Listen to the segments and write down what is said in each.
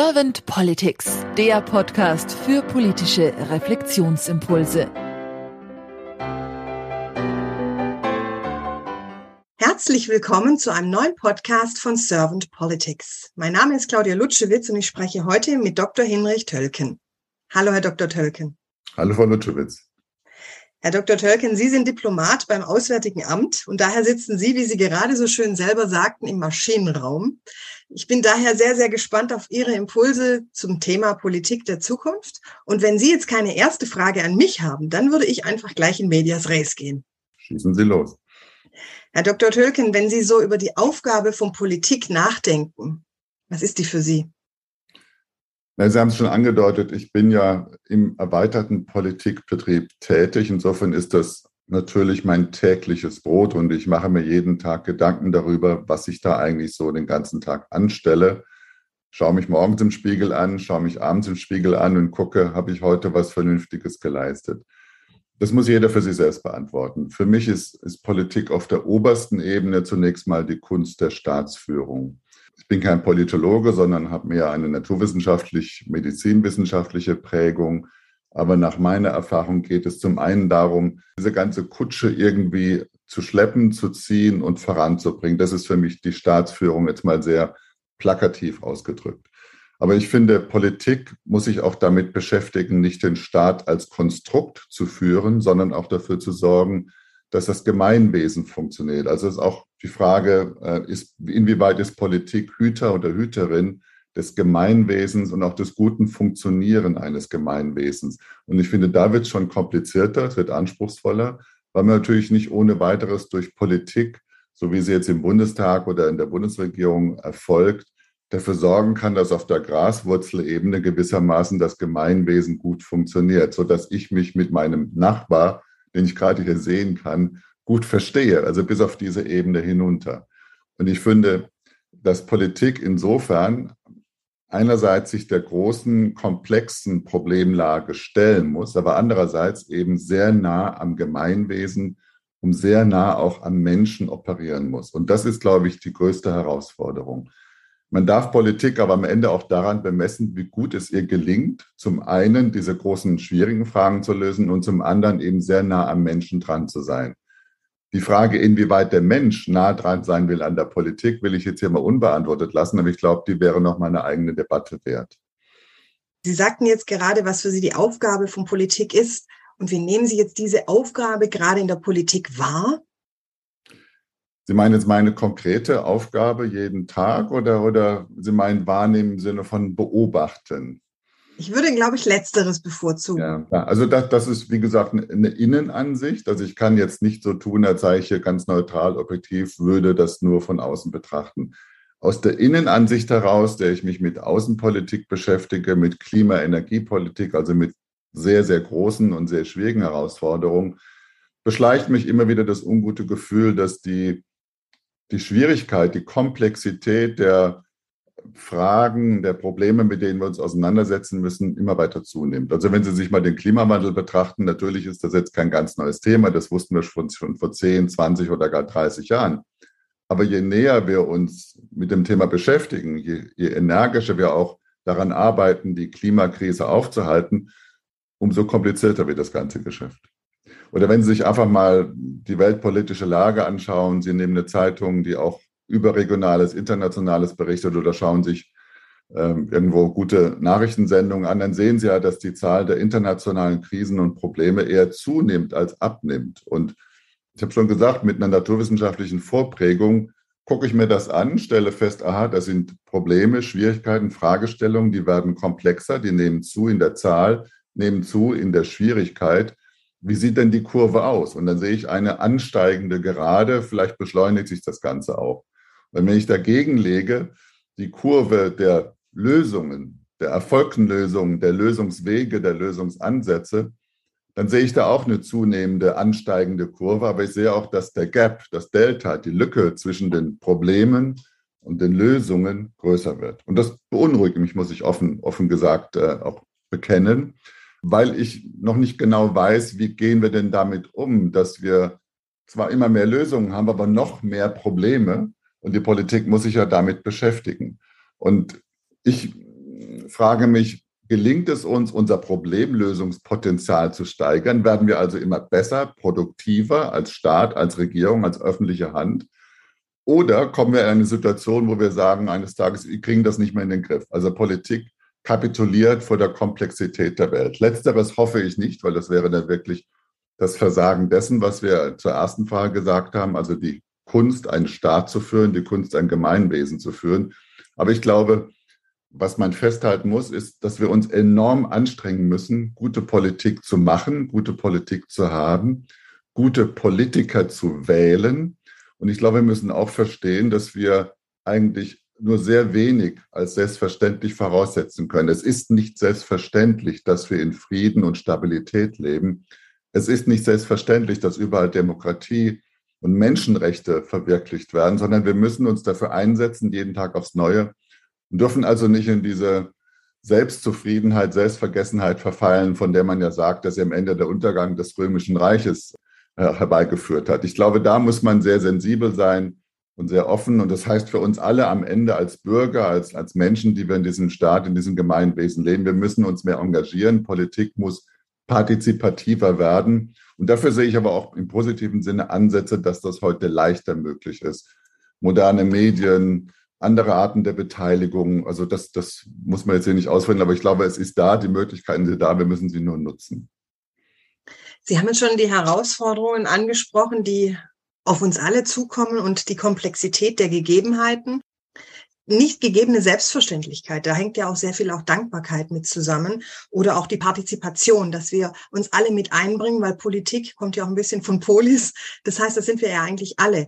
Servant Politics, der Podcast für politische Reflexionsimpulse. Herzlich willkommen zu einem neuen Podcast von Servant Politics. Mein Name ist Claudia Lutschewitz und ich spreche heute mit Dr. Hinrich Tölken. Hallo, Herr Dr. Tölken. Hallo, Frau Lutschewitz. Herr Dr. Tölken, Sie sind Diplomat beim Auswärtigen Amt und daher sitzen Sie, wie Sie gerade so schön selber sagten, im Maschinenraum. Ich bin daher sehr, sehr gespannt auf Ihre Impulse zum Thema Politik der Zukunft. Und wenn Sie jetzt keine erste Frage an mich haben, dann würde ich einfach gleich in Medias Res gehen. Schießen Sie los. Herr Dr. Tölken, wenn Sie so über die Aufgabe von Politik nachdenken, was ist die für Sie? Na, Sie haben es schon angedeutet, ich bin ja im erweiterten Politikbetrieb tätig. Insofern ist das natürlich mein tägliches Brot und ich mache mir jeden Tag Gedanken darüber, was ich da eigentlich so den ganzen Tag anstelle. Schaue mich morgens im Spiegel an, schaue mich abends im Spiegel an und gucke, habe ich heute was Vernünftiges geleistet. Das muss jeder für sich selbst beantworten. Für mich ist, ist Politik auf der obersten Ebene zunächst mal die Kunst der Staatsführung ich bin kein Politologe, sondern habe mehr eine naturwissenschaftlich-medizinwissenschaftliche Prägung. Aber nach meiner Erfahrung geht es zum einen darum, diese ganze Kutsche irgendwie zu schleppen, zu ziehen und voranzubringen. Das ist für mich die Staatsführung jetzt mal sehr plakativ ausgedrückt. Aber ich finde, Politik muss sich auch damit beschäftigen, nicht den Staat als Konstrukt zu führen, sondern auch dafür zu sorgen, dass das Gemeinwesen funktioniert. Also ist auch die Frage, äh, ist, inwieweit ist Politik Hüter oder Hüterin des Gemeinwesens und auch des guten Funktionieren eines Gemeinwesens. Und ich finde, da wird es schon komplizierter, es wird anspruchsvoller, weil man natürlich nicht ohne weiteres durch Politik, so wie sie jetzt im Bundestag oder in der Bundesregierung erfolgt, dafür sorgen kann, dass auf der Graswurzelebene gewissermaßen das Gemeinwesen gut funktioniert, so dass ich mich mit meinem Nachbar den ich gerade hier sehen kann, gut verstehe, also bis auf diese Ebene hinunter. Und ich finde, dass Politik insofern einerseits sich der großen, komplexen Problemlage stellen muss, aber andererseits eben sehr nah am Gemeinwesen, um sehr nah auch am Menschen operieren muss. Und das ist, glaube ich, die größte Herausforderung. Man darf Politik aber am Ende auch daran bemessen, wie gut es ihr gelingt, zum einen diese großen, schwierigen Fragen zu lösen und zum anderen eben sehr nah am Menschen dran zu sein. Die Frage, inwieweit der Mensch nah dran sein will an der Politik, will ich jetzt hier mal unbeantwortet lassen, aber ich glaube, die wäre noch mal eine eigene Debatte wert. Sie sagten jetzt gerade, was für Sie die Aufgabe von Politik ist. Und wie nehmen Sie jetzt diese Aufgabe gerade in der Politik wahr? Sie meinen jetzt meine konkrete Aufgabe jeden Tag oder, oder Sie meinen wahrnehmen im Sinne von beobachten? Ich würde, glaube ich, letzteres bevorzugen. Ja, also das, das ist, wie gesagt, eine Innenansicht. Also ich kann jetzt nicht so tun, als sei ich hier ganz neutral, objektiv, würde das nur von außen betrachten. Aus der Innenansicht heraus, der ich mich mit Außenpolitik beschäftige, mit Klima-, Energiepolitik, also mit sehr, sehr großen und sehr schwierigen Herausforderungen, beschleicht mich immer wieder das ungute Gefühl, dass die die Schwierigkeit, die Komplexität der Fragen, der Probleme, mit denen wir uns auseinandersetzen müssen, immer weiter zunimmt. Also wenn Sie sich mal den Klimawandel betrachten, natürlich ist das jetzt kein ganz neues Thema, das wussten wir schon, schon vor 10, 20 oder gar 30 Jahren. Aber je näher wir uns mit dem Thema beschäftigen, je, je energischer wir auch daran arbeiten, die Klimakrise aufzuhalten, umso komplizierter wird das ganze Geschäft. Oder wenn Sie sich einfach mal die weltpolitische Lage anschauen, Sie nehmen eine Zeitung, die auch überregionales, internationales berichtet oder schauen sich ähm, irgendwo gute Nachrichtensendungen an, dann sehen Sie ja, dass die Zahl der internationalen Krisen und Probleme eher zunimmt als abnimmt. Und ich habe schon gesagt, mit einer naturwissenschaftlichen Vorprägung gucke ich mir das an, stelle fest, aha, das sind Probleme, Schwierigkeiten, Fragestellungen, die werden komplexer, die nehmen zu in der Zahl, nehmen zu in der Schwierigkeit wie sieht denn die Kurve aus? Und dann sehe ich eine ansteigende Gerade, vielleicht beschleunigt sich das Ganze auch. Und wenn ich dagegen lege, die Kurve der Lösungen, der erfolgten Lösungen, der Lösungswege, der Lösungsansätze, dann sehe ich da auch eine zunehmende ansteigende Kurve, aber ich sehe auch, dass der Gap, das Delta, die Lücke zwischen den Problemen und den Lösungen größer wird. Und das beunruhigt mich, muss ich offen, offen gesagt äh, auch bekennen weil ich noch nicht genau weiß, wie gehen wir denn damit um, dass wir zwar immer mehr Lösungen haben, aber noch mehr Probleme. Und die Politik muss sich ja damit beschäftigen. Und ich frage mich, gelingt es uns, unser Problemlösungspotenzial zu steigern? Werden wir also immer besser, produktiver als Staat, als Regierung, als öffentliche Hand? Oder kommen wir in eine Situation, wo wir sagen, eines Tages, wir kriegen das nicht mehr in den Griff? Also Politik kapituliert vor der Komplexität der Welt. Letzteres hoffe ich nicht, weil das wäre dann wirklich das Versagen dessen, was wir zur ersten Frage gesagt haben, also die Kunst, einen Staat zu führen, die Kunst, ein Gemeinwesen zu führen. Aber ich glaube, was man festhalten muss, ist, dass wir uns enorm anstrengen müssen, gute Politik zu machen, gute Politik zu haben, gute Politiker zu wählen und ich glaube, wir müssen auch verstehen, dass wir eigentlich nur sehr wenig als selbstverständlich voraussetzen können. Es ist nicht selbstverständlich, dass wir in Frieden und Stabilität leben. Es ist nicht selbstverständlich, dass überall Demokratie und Menschenrechte verwirklicht werden, sondern wir müssen uns dafür einsetzen, jeden Tag aufs Neue und dürfen also nicht in diese Selbstzufriedenheit, Selbstvergessenheit verfallen, von der man ja sagt, dass sie am Ende der Untergang des Römischen Reiches äh, herbeigeführt hat. Ich glaube, da muss man sehr sensibel sein und sehr offen. Und das heißt für uns alle am Ende als Bürger, als, als Menschen, die wir in diesem Staat, in diesem Gemeinwesen leben, wir müssen uns mehr engagieren. Politik muss partizipativer werden. Und dafür sehe ich aber auch im positiven Sinne Ansätze, dass das heute leichter möglich ist. Moderne Medien, andere Arten der Beteiligung. Also das, das muss man jetzt hier nicht ausführen, aber ich glaube, es ist da, die Möglichkeiten sind da, wir müssen sie nur nutzen. Sie haben schon die Herausforderungen angesprochen, die auf uns alle zukommen und die Komplexität der Gegebenheiten. Nicht gegebene Selbstverständlichkeit, da hängt ja auch sehr viel auch Dankbarkeit mit zusammen oder auch die Partizipation, dass wir uns alle mit einbringen, weil Politik kommt ja auch ein bisschen von Polis. Das heißt, das sind wir ja eigentlich alle.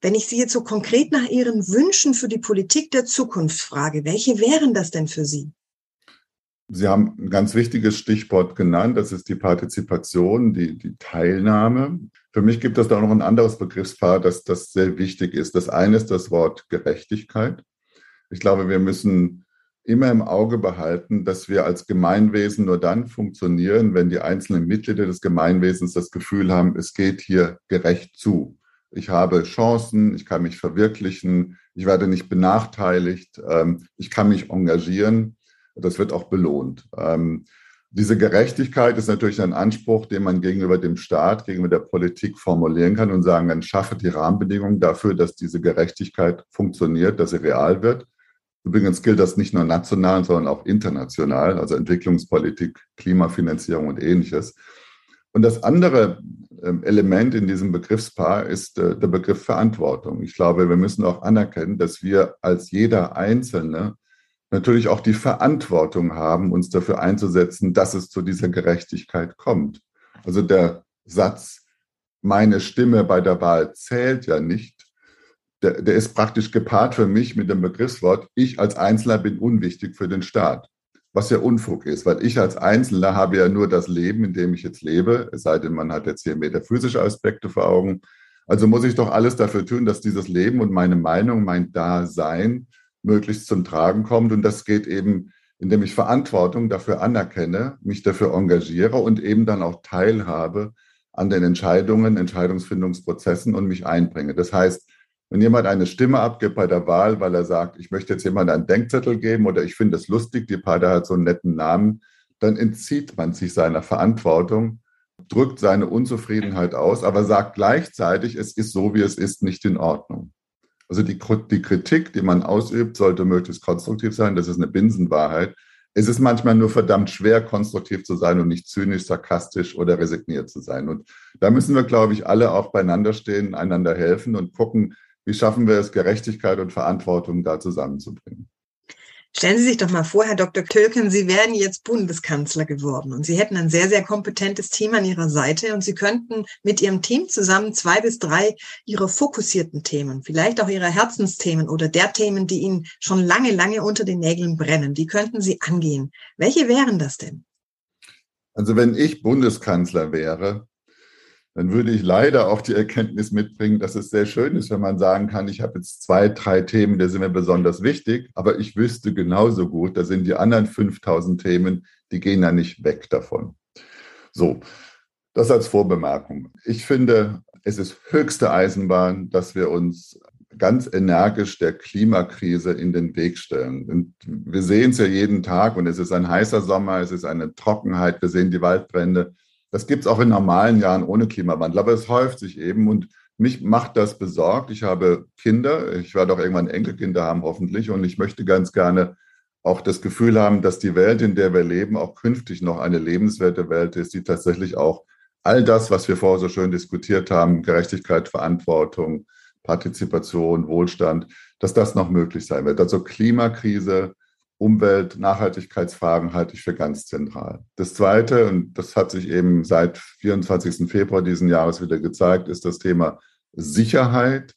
Wenn ich Sie jetzt so konkret nach Ihren Wünschen für die Politik der Zukunft frage, welche wären das denn für Sie? Sie haben ein ganz wichtiges Stichwort genannt, das ist die Partizipation, die, die Teilnahme. Für mich gibt es da noch ein anderes Begriffspaar, das, das sehr wichtig ist. Das eine ist das Wort Gerechtigkeit. Ich glaube, wir müssen immer im Auge behalten, dass wir als Gemeinwesen nur dann funktionieren, wenn die einzelnen Mitglieder des Gemeinwesens das Gefühl haben, es geht hier gerecht zu. Ich habe Chancen, ich kann mich verwirklichen, ich werde nicht benachteiligt, ähm, ich kann mich engagieren. Das wird auch belohnt. Ähm, diese Gerechtigkeit ist natürlich ein Anspruch, den man gegenüber dem Staat, gegenüber der Politik formulieren kann und sagen, dann schaffe die Rahmenbedingungen dafür, dass diese Gerechtigkeit funktioniert, dass sie real wird. Übrigens gilt das nicht nur national, sondern auch international, also Entwicklungspolitik, Klimafinanzierung und ähnliches. Und das andere ähm, Element in diesem Begriffspaar ist äh, der Begriff Verantwortung. Ich glaube, wir müssen auch anerkennen, dass wir als jeder Einzelne natürlich auch die Verantwortung haben, uns dafür einzusetzen, dass es zu dieser Gerechtigkeit kommt. Also der Satz, meine Stimme bei der Wahl zählt ja nicht, der, der ist praktisch gepaart für mich mit dem Begriffswort, ich als Einzelner bin unwichtig für den Staat. Was ja Unfug ist, weil ich als Einzelner habe ja nur das Leben, in dem ich jetzt lebe, es sei denn, man hat jetzt hier metaphysische Aspekte vor Augen. Also muss ich doch alles dafür tun, dass dieses Leben und meine Meinung, mein Dasein möglichst zum Tragen kommt. Und das geht eben, indem ich Verantwortung dafür anerkenne, mich dafür engagiere und eben dann auch teilhabe an den Entscheidungen, Entscheidungsfindungsprozessen und mich einbringe. Das heißt, wenn jemand eine Stimme abgibt bei der Wahl, weil er sagt, ich möchte jetzt jemand einen Denkzettel geben oder ich finde es lustig, die Partei hat so einen netten Namen, dann entzieht man sich seiner Verantwortung, drückt seine Unzufriedenheit aus, aber sagt gleichzeitig, es ist so, wie es ist, nicht in Ordnung. Also die, die Kritik, die man ausübt, sollte möglichst konstruktiv sein. Das ist eine Binsenwahrheit. Es ist manchmal nur verdammt schwer, konstruktiv zu sein und nicht zynisch, sarkastisch oder resigniert zu sein. Und da müssen wir, glaube ich, alle auch beieinander stehen, einander helfen und gucken, wie schaffen wir es, Gerechtigkeit und Verantwortung da zusammenzubringen. Stellen Sie sich doch mal vor, Herr Dr. Tölken, Sie wären jetzt Bundeskanzler geworden und Sie hätten ein sehr, sehr kompetentes Team an Ihrer Seite und Sie könnten mit Ihrem Team zusammen zwei bis drei Ihrer fokussierten Themen, vielleicht auch Ihrer Herzensthemen oder der Themen, die Ihnen schon lange, lange unter den Nägeln brennen, die könnten Sie angehen. Welche wären das denn? Also wenn ich Bundeskanzler wäre, dann würde ich leider auch die Erkenntnis mitbringen, dass es sehr schön ist, wenn man sagen kann, ich habe jetzt zwei, drei Themen, die sind mir besonders wichtig, aber ich wüsste genauso gut, da sind die anderen 5000 Themen, die gehen ja nicht weg davon. So, das als Vorbemerkung. Ich finde, es ist höchste Eisenbahn, dass wir uns ganz energisch der Klimakrise in den Weg stellen. Und wir sehen es ja jeden Tag und es ist ein heißer Sommer, es ist eine Trockenheit, wir sehen die Waldbrände. Das gibt es auch in normalen Jahren ohne Klimawandel, aber es häuft sich eben und mich macht das besorgt. Ich habe Kinder, ich werde auch irgendwann Enkelkinder haben hoffentlich und ich möchte ganz gerne auch das Gefühl haben, dass die Welt, in der wir leben, auch künftig noch eine lebenswerte Welt ist, die tatsächlich auch all das, was wir vorher so schön diskutiert haben, Gerechtigkeit, Verantwortung, Partizipation, Wohlstand, dass das noch möglich sein wird. Also Klimakrise, Umwelt, Nachhaltigkeitsfragen halte ich für ganz zentral. Das Zweite, und das hat sich eben seit 24. Februar diesen Jahres wieder gezeigt, ist das Thema Sicherheit,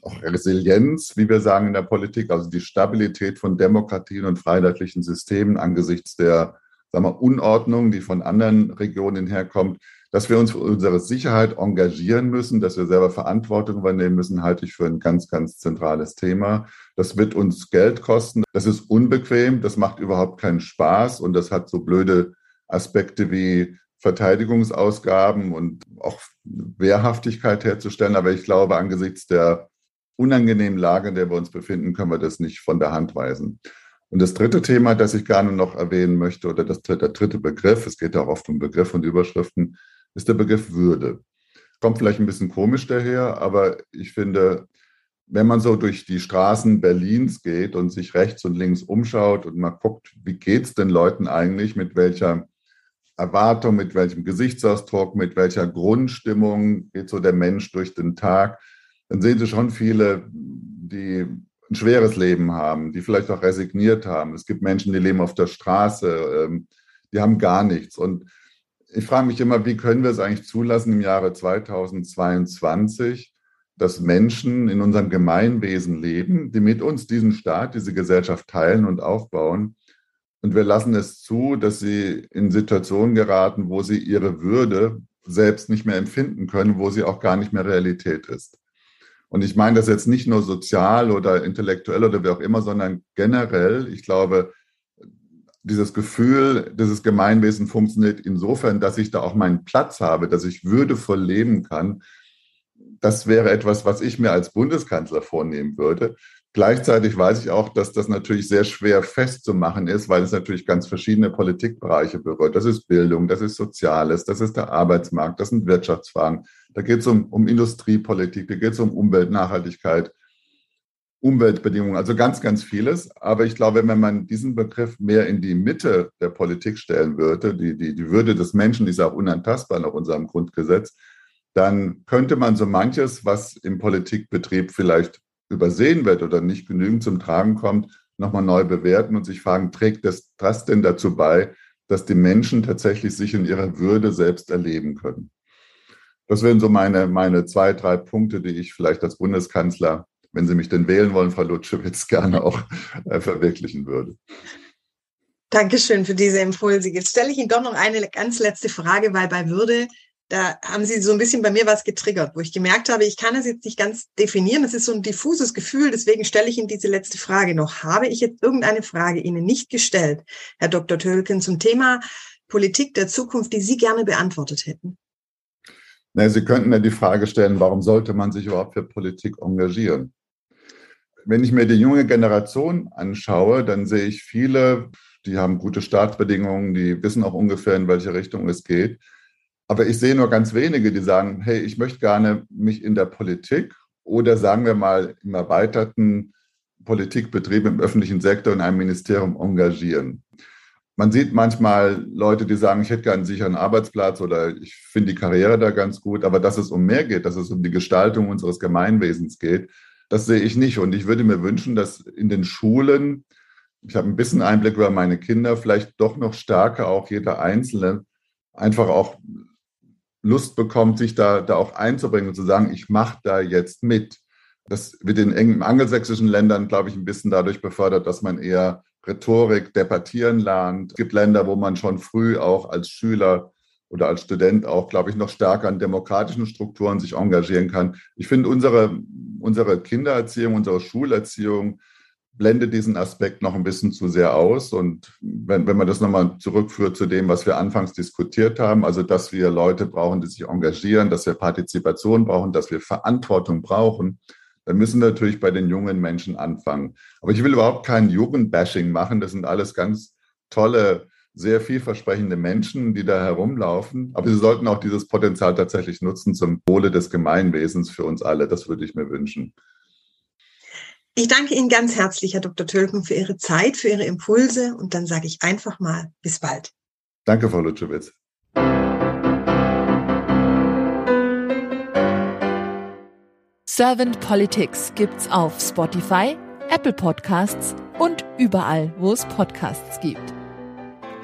auch Resilienz, wie wir sagen in der Politik, also die Stabilität von Demokratien und freiheitlichen Systemen angesichts der sagen wir, Unordnung, die von anderen Regionen herkommt, dass wir uns für unsere Sicherheit engagieren müssen, dass wir selber Verantwortung übernehmen müssen, halte ich für ein ganz, ganz zentrales Thema. Das wird uns Geld kosten. Das ist unbequem. Das macht überhaupt keinen Spaß. Und das hat so blöde Aspekte wie Verteidigungsausgaben und auch Wehrhaftigkeit herzustellen. Aber ich glaube, angesichts der unangenehmen Lage, in der wir uns befinden, können wir das nicht von der Hand weisen. Und das dritte Thema, das ich gerne noch erwähnen möchte, oder das, der dritte Begriff, es geht ja auch oft um Begriff und Überschriften, ist der Begriff Würde. Kommt vielleicht ein bisschen komisch daher, aber ich finde, wenn man so durch die Straßen Berlins geht und sich rechts und links umschaut und mal guckt, wie geht es den Leuten eigentlich, mit welcher Erwartung, mit welchem Gesichtsausdruck, mit welcher Grundstimmung geht so der Mensch durch den Tag, dann sehen Sie schon viele, die ein schweres Leben haben, die vielleicht auch resigniert haben. Es gibt Menschen, die leben auf der Straße, ähm, die haben gar nichts. Und ich frage mich immer, wie können wir es eigentlich zulassen im Jahre 2022, dass Menschen in unserem Gemeinwesen leben, die mit uns diesen Staat, diese Gesellschaft teilen und aufbauen. Und wir lassen es zu, dass sie in Situationen geraten, wo sie ihre Würde selbst nicht mehr empfinden können, wo sie auch gar nicht mehr Realität ist. Und ich meine das jetzt nicht nur sozial oder intellektuell oder wie auch immer, sondern generell. Ich glaube, dieses Gefühl, dieses Gemeinwesen funktioniert insofern, dass ich da auch meinen Platz habe, dass ich würdevoll leben kann. Das wäre etwas, was ich mir als Bundeskanzler vornehmen würde. Gleichzeitig weiß ich auch, dass das natürlich sehr schwer festzumachen ist, weil es natürlich ganz verschiedene Politikbereiche berührt. Das ist Bildung, das ist Soziales, das ist der Arbeitsmarkt, das sind Wirtschaftsfragen. Da geht es um, um Industriepolitik, da geht es um Umwelt, Nachhaltigkeit. Umweltbedingungen, also ganz, ganz vieles. Aber ich glaube, wenn man diesen Begriff mehr in die Mitte der Politik stellen würde, die, die, die Würde des Menschen, ist auch unantastbar nach unserem Grundgesetz, dann könnte man so manches, was im Politikbetrieb vielleicht übersehen wird oder nicht genügend zum Tragen kommt, nochmal neu bewerten und sich fragen, trägt das, das denn dazu bei, dass die Menschen tatsächlich sich in ihrer Würde selbst erleben können? Das wären so meine, meine zwei, drei Punkte, die ich vielleicht als Bundeskanzler wenn Sie mich denn wählen wollen, Frau Lutschewitz, gerne auch äh, verwirklichen würde. Dankeschön für diese Impulse. Jetzt stelle ich Ihnen doch noch eine ganz letzte Frage, weil bei Würde, da haben Sie so ein bisschen bei mir was getriggert, wo ich gemerkt habe, ich kann es jetzt nicht ganz definieren. Es ist so ein diffuses Gefühl, deswegen stelle ich Ihnen diese letzte Frage noch. Habe ich jetzt irgendeine Frage Ihnen nicht gestellt, Herr Dr. Tölken, zum Thema Politik der Zukunft, die Sie gerne beantwortet hätten? Na, Sie könnten ja die Frage stellen, warum sollte man sich überhaupt für Politik engagieren? Wenn ich mir die junge Generation anschaue, dann sehe ich viele, die haben gute Startbedingungen, die wissen auch ungefähr, in welche Richtung es geht. Aber ich sehe nur ganz wenige, die sagen, hey, ich möchte gerne mich in der Politik oder sagen wir mal im erweiterten Politikbetrieb im öffentlichen Sektor in einem Ministerium engagieren. Man sieht manchmal Leute, die sagen, ich hätte gerne einen sicheren Arbeitsplatz oder ich finde die Karriere da ganz gut, aber dass es um mehr geht, dass es um die Gestaltung unseres Gemeinwesens geht, das sehe ich nicht. Und ich würde mir wünschen, dass in den Schulen, ich habe ein bisschen Einblick über meine Kinder, vielleicht doch noch stärker auch jeder Einzelne einfach auch Lust bekommt, sich da, da auch einzubringen und zu sagen, ich mache da jetzt mit. Das wird in engen angelsächsischen Ländern, glaube ich, ein bisschen dadurch befördert, dass man eher Rhetorik, debattieren lernt. Es gibt Länder, wo man schon früh auch als Schüler oder als Student auch, glaube ich, noch stärker an demokratischen Strukturen sich engagieren kann. Ich finde, unsere, unsere Kindererziehung, unsere Schulerziehung blendet diesen Aspekt noch ein bisschen zu sehr aus. Und wenn, wenn man das nochmal zurückführt zu dem, was wir anfangs diskutiert haben, also dass wir Leute brauchen, die sich engagieren, dass wir Partizipation brauchen, dass wir Verantwortung brauchen, dann müssen wir natürlich bei den jungen Menschen anfangen. Aber ich will überhaupt kein Jugendbashing machen. Das sind alles ganz tolle, sehr vielversprechende Menschen, die da herumlaufen. Aber sie sollten auch dieses Potenzial tatsächlich nutzen zum Wohle des Gemeinwesens für uns alle. Das würde ich mir wünschen. Ich danke Ihnen ganz herzlich, Herr Dr. Tölken, für Ihre Zeit, für Ihre Impulse und dann sage ich einfach mal bis bald. Danke, Frau Lutschewitz. Servant Politics gibt's auf Spotify, Apple Podcasts und überall, wo es Podcasts gibt.